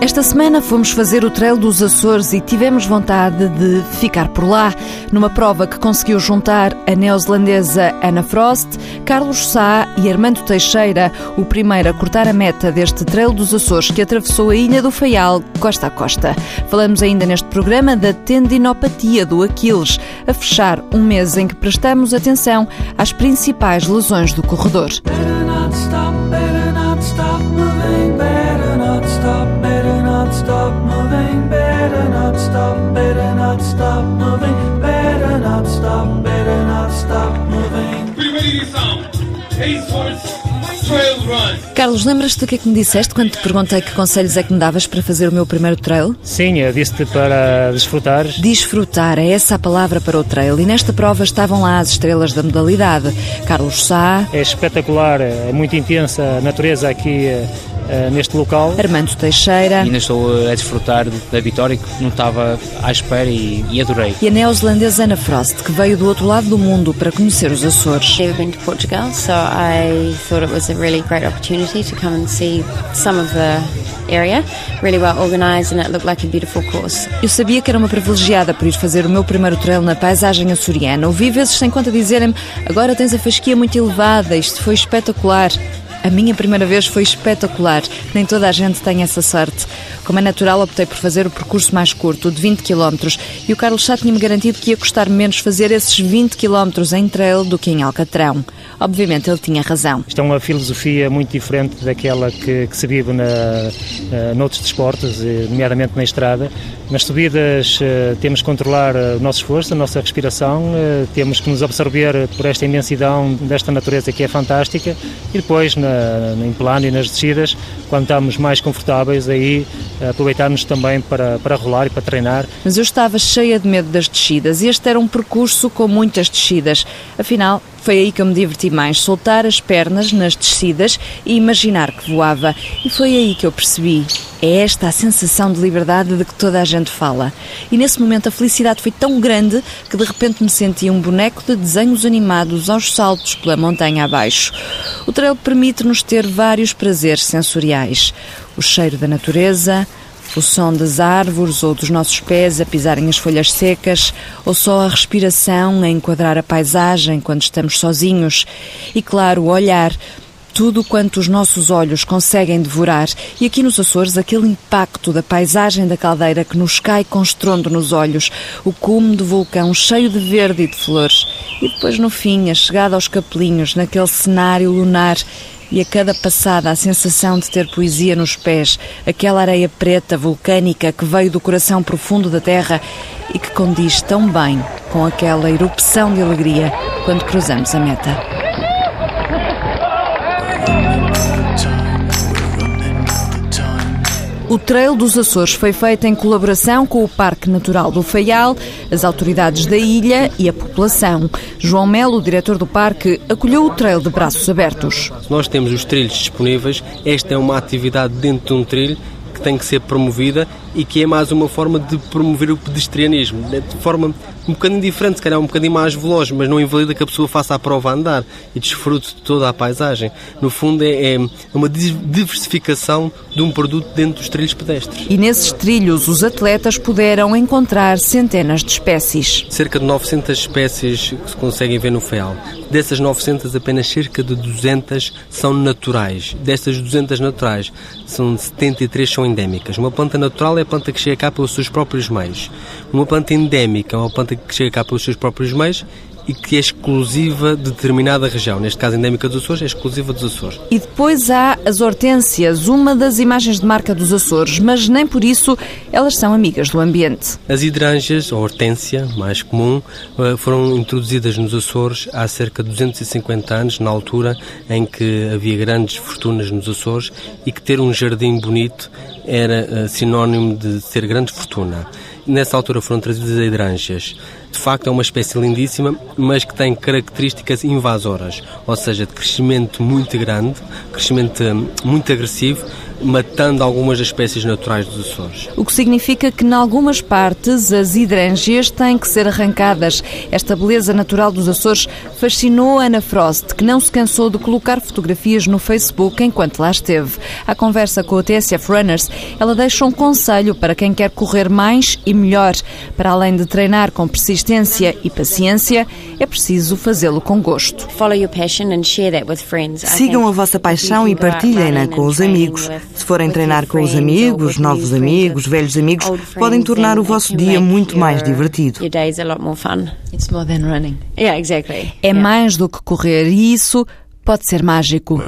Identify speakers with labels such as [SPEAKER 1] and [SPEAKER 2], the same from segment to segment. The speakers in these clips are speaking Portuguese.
[SPEAKER 1] Esta semana fomos fazer o Trail dos Açores e tivemos vontade de ficar por lá, numa prova que conseguiu juntar a neozelandesa Anna Frost, Carlos Sá e Armando Teixeira, o primeiro a cortar a meta deste Trail dos Açores que atravessou a Ilha do Faial, costa a costa. Falamos ainda neste programa da tendinopatia do Aquiles, a fechar um mês em que prestamos atenção às principais lesões do corredor. Stop moving, better not stop, better not stop moving, better not stop, better not stop moving. Primeira edição, Ace Horse. Carlos, lembras-te do que é que me disseste quando te perguntei que conselhos é que me davas para fazer o meu primeiro trail?
[SPEAKER 2] Sim, eu disse-te para desfrutar.
[SPEAKER 1] Desfrutar, é essa a palavra para o trail. E nesta prova estavam lá as estrelas da modalidade. Carlos Sá.
[SPEAKER 2] É espetacular, é muito intensa a natureza aqui neste local.
[SPEAKER 1] Armando Teixeira.
[SPEAKER 3] Ainda estou a desfrutar da vitória que não estava à espera e, e adorei.
[SPEAKER 1] E a neozelandesa Ana Frost, que veio do outro lado do mundo para conhecer os Açores.
[SPEAKER 4] Never been to Portugal, so I thought it was a really great opportunity to come and see some of the area, really well organized and it looked like a beautiful course.
[SPEAKER 1] Eu sabia que era uma privilegiada por ir fazer o meu primeiro trail na paisagem açoriana. Ouvi vezes sem conta dizerem-me, agora tens a fasquia muito elevada, isto foi espetacular. A minha primeira vez foi espetacular. Nem toda a gente tem essa sorte. Como é natural, optei por fazer o percurso mais curto, de 20 km, e o Carlos Chá tinha-me garantido que ia custar menos fazer esses 20 km em trail do que em Alcatrão. Obviamente, ele tinha razão.
[SPEAKER 2] Isto é uma filosofia muito diferente daquela que, que se vive na, uh, noutros desportos, eh, nomeadamente na estrada. Nas subidas uh, temos que controlar o nosso esforço, a nossa respiração, uh, temos que nos absorver por esta imensidão desta natureza que é fantástica e depois na, em plano e nas descidas, quando estamos mais confortáveis, aí aproveitarmos também para, para rolar e para treinar.
[SPEAKER 1] Mas eu estava cheia de medo das descidas e este era um percurso com muitas descidas. Afinal, foi aí que eu me diverti mais, soltar as pernas nas descidas e imaginar que voava. E foi aí que eu percebi. É esta a sensação de liberdade de que toda a gente fala. E nesse momento a felicidade foi tão grande que de repente me senti um boneco de desenhos animados aos saltos pela montanha abaixo. O trail permite-nos ter vários prazeres sensoriais. O cheiro da natureza, o som das árvores ou dos nossos pés a pisarem as folhas secas, ou só a respiração a enquadrar a paisagem quando estamos sozinhos. E, claro, o olhar. Tudo quanto os nossos olhos conseguem devorar, e aqui nos Açores, aquele impacto da paisagem da caldeira que nos cai com estrondo nos olhos, o cume do vulcão cheio de verde e de flores, e depois no fim a chegada aos capelinhos, naquele cenário lunar. E a cada passada a sensação de ter poesia nos pés, aquela areia preta vulcânica que veio do coração profundo da terra e que condiz tão bem com aquela erupção de alegria quando cruzamos a meta. O Trail dos Açores foi feito em colaboração com o Parque Natural do Faial, as autoridades da ilha e a população. João Melo, diretor do parque, acolheu o trail de braços abertos.
[SPEAKER 5] Nós temos os trilhos disponíveis, esta é uma atividade dentro de um trilho que tem que ser promovida e que é mais uma forma de promover o pedestrianismo, de forma um bocadinho diferente, se calhar um bocadinho mais veloz, mas não invalida que a pessoa faça a prova a andar e desfrute de toda a paisagem. No fundo, é, é uma diversificação de um produto dentro dos trilhos pedestres.
[SPEAKER 1] E nesses trilhos, os atletas puderam encontrar centenas de espécies.
[SPEAKER 5] Cerca de 900 espécies que se conseguem ver no FEAL. Dessas 900, apenas cerca de 200 são naturais. Dessas 200 naturais, são 73 são endémicas. Uma planta natural é a planta que chega cá pelos seus próprios meios. Uma planta endémica é uma planta que chega cá pelos seus próprios meios e que é exclusiva de determinada região, neste caso endémica dos Açores, é exclusiva dos Açores.
[SPEAKER 1] E depois há as hortênsias, uma das imagens de marca dos Açores, mas nem por isso elas são amigas do ambiente.
[SPEAKER 5] As hidrangeas, a hortênsia, mais comum, eh, foram introduzidas nos Açores há cerca de 250 anos, na altura em que havia grandes fortunas nos Açores e que ter um jardim bonito era eh, sinónimo de ter grande fortuna. Nessa altura foram trazidas as hidrangeas. De facto, é uma espécie lindíssima, mas que tem características invasoras, ou seja, de crescimento muito grande, crescimento hum, muito agressivo, matando algumas das espécies naturais dos Açores.
[SPEAKER 1] O que significa que, em algumas partes, as hidrangeas têm que ser arrancadas. Esta beleza natural dos Açores fascinou Ana Frost, que não se cansou de colocar fotografias no Facebook enquanto lá esteve. À conversa com o TSF Runners, ela deixa um conselho para quem quer correr mais e melhor. Para além de treinar com persistência e paciência, é preciso fazê-lo com gosto.
[SPEAKER 6] Sigam a vossa paixão e partilhem-na com os amigos. Se forem treinar com os amigos, novos amigos, velhos amigos, podem tornar o vosso dia muito mais divertido.
[SPEAKER 1] É mais do que correr e isso pode ser mágico.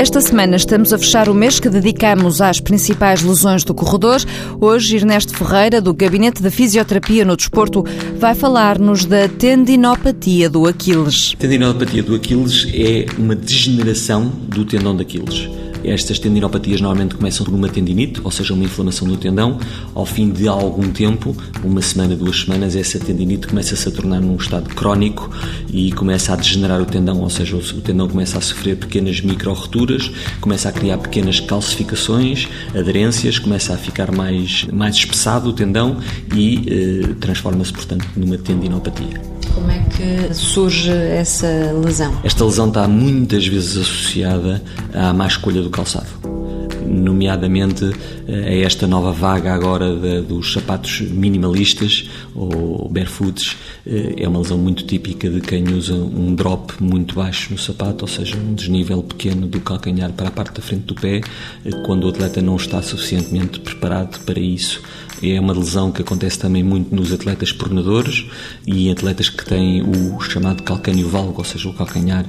[SPEAKER 1] Esta semana estamos a fechar o mês que dedicamos às principais lesões do corredor. Hoje, Ernesto Ferreira, do Gabinete de Fisioterapia no Desporto, vai falar-nos da tendinopatia do Aquiles.
[SPEAKER 7] A tendinopatia do Aquiles é uma degeneração do tendão de Aquiles. Estas tendinopatias normalmente começam por uma tendinite, ou seja, uma inflamação do tendão. Ao fim de algum tempo, uma semana, duas semanas, essa tendinite começa-se a tornar num estado crónico e começa a degenerar o tendão, ou seja, o tendão começa a sofrer pequenas micro-roturas, começa a criar pequenas calcificações, aderências, começa a ficar mais, mais espessado o tendão e eh, transforma-se, portanto, numa tendinopatia.
[SPEAKER 1] Como é que surge essa lesão?
[SPEAKER 7] Esta lesão está muitas vezes associada à má escolha do calçado nomeadamente eh, a esta nova vaga agora de, dos sapatos minimalistas ou barefoots. Eh, é uma lesão muito típica de quem usa um drop muito baixo no sapato, ou seja, um desnível pequeno do calcanhar para a parte da frente do pé, eh, quando o atleta não está suficientemente preparado para isso. É uma lesão que acontece também muito nos atletas pronadores e em atletas que têm o chamado calcânio valgo, ou seja, o calcanhar,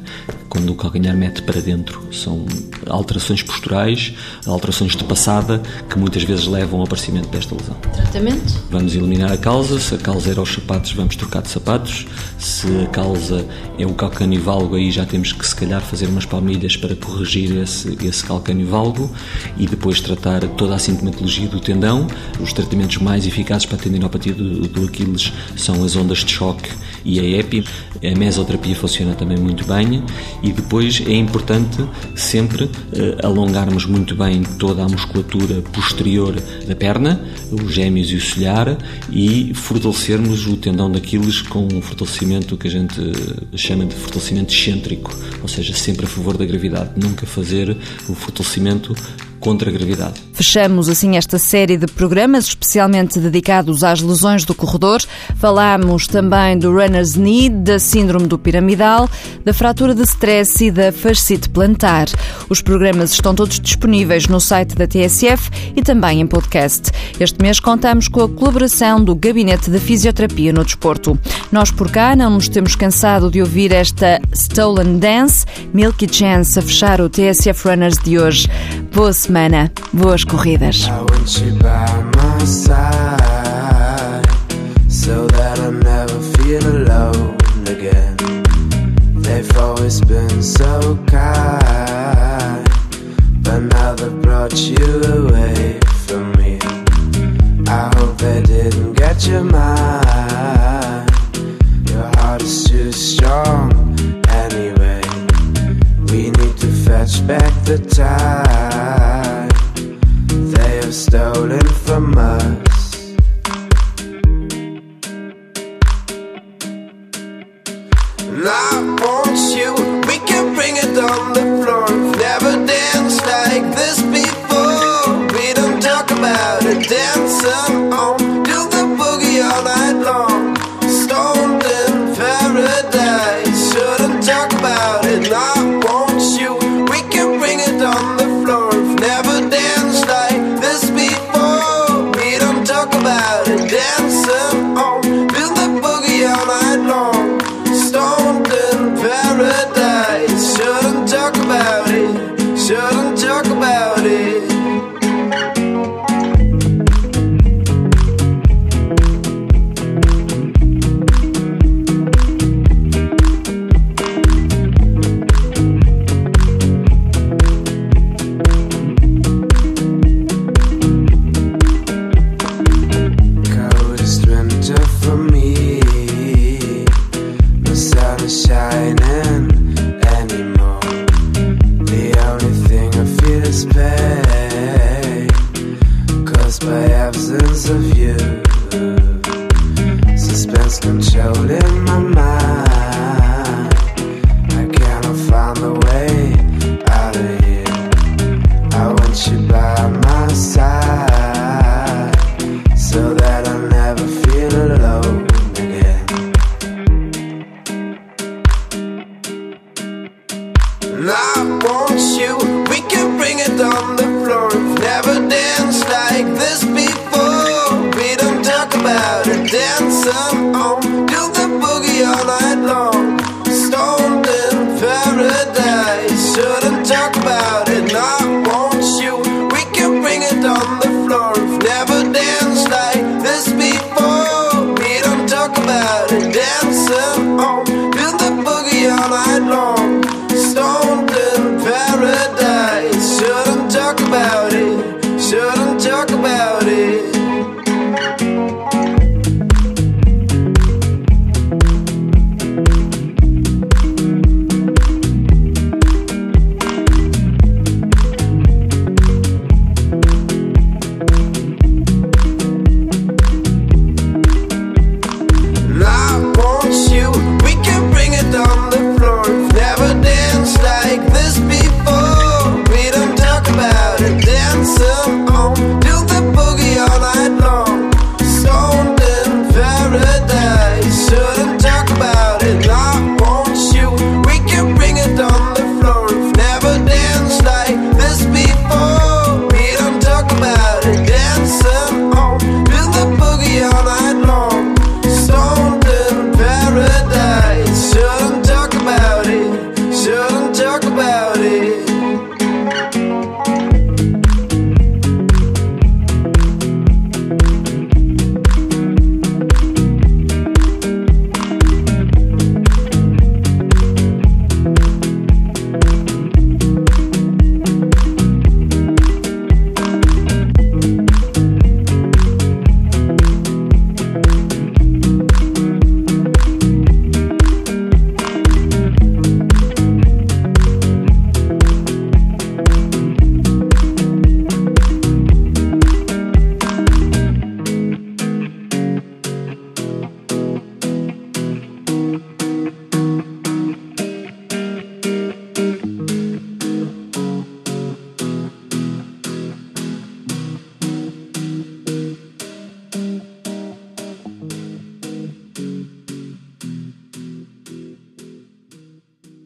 [SPEAKER 7] quando o calcanhar mete para dentro. São alterações posturais, alterações de passada, que muitas vezes levam ao aparecimento desta lesão.
[SPEAKER 1] Tratamento?
[SPEAKER 7] Vamos eliminar a causa. Se a causa era os sapatos, vamos trocar de sapatos. Se a causa é o calcânio valgo, aí já temos que, se calhar, fazer umas palmilhas para corrigir esse, esse calcânio valgo e depois tratar toda a sintomatologia do tendão. Os tratamentos tratamentos mais eficazes para a tendinopatia do, do Aquiles são as ondas de choque e a EPI. A mesoterapia funciona também muito bem e depois é importante sempre eh, alongarmos muito bem toda a musculatura posterior da perna, os gêmeos e o solhar e fortalecermos o tendão de Aquiles com um fortalecimento que a gente chama de fortalecimento excêntrico, ou seja, sempre a favor da gravidade, nunca fazer o fortalecimento contra a gravidade.
[SPEAKER 1] Fechamos assim esta série de programas especialmente dedicados às lesões do corredor. Falámos também do runner's knee, da síndrome do piramidal, da fratura de stress e da fascite plantar. Os programas estão todos disponíveis no site da TSF e também em podcast. Este mês contamos com a colaboração do Gabinete de Fisioterapia no Desporto. Nós por cá não nos temos cansado de ouvir esta Stolen Dance, Milky Chance a fechar o TSF Runners de hoje. Boa semana, boas corridas. Your mind. Your heart is too strong anyway. We need to fetch back the time bring it on the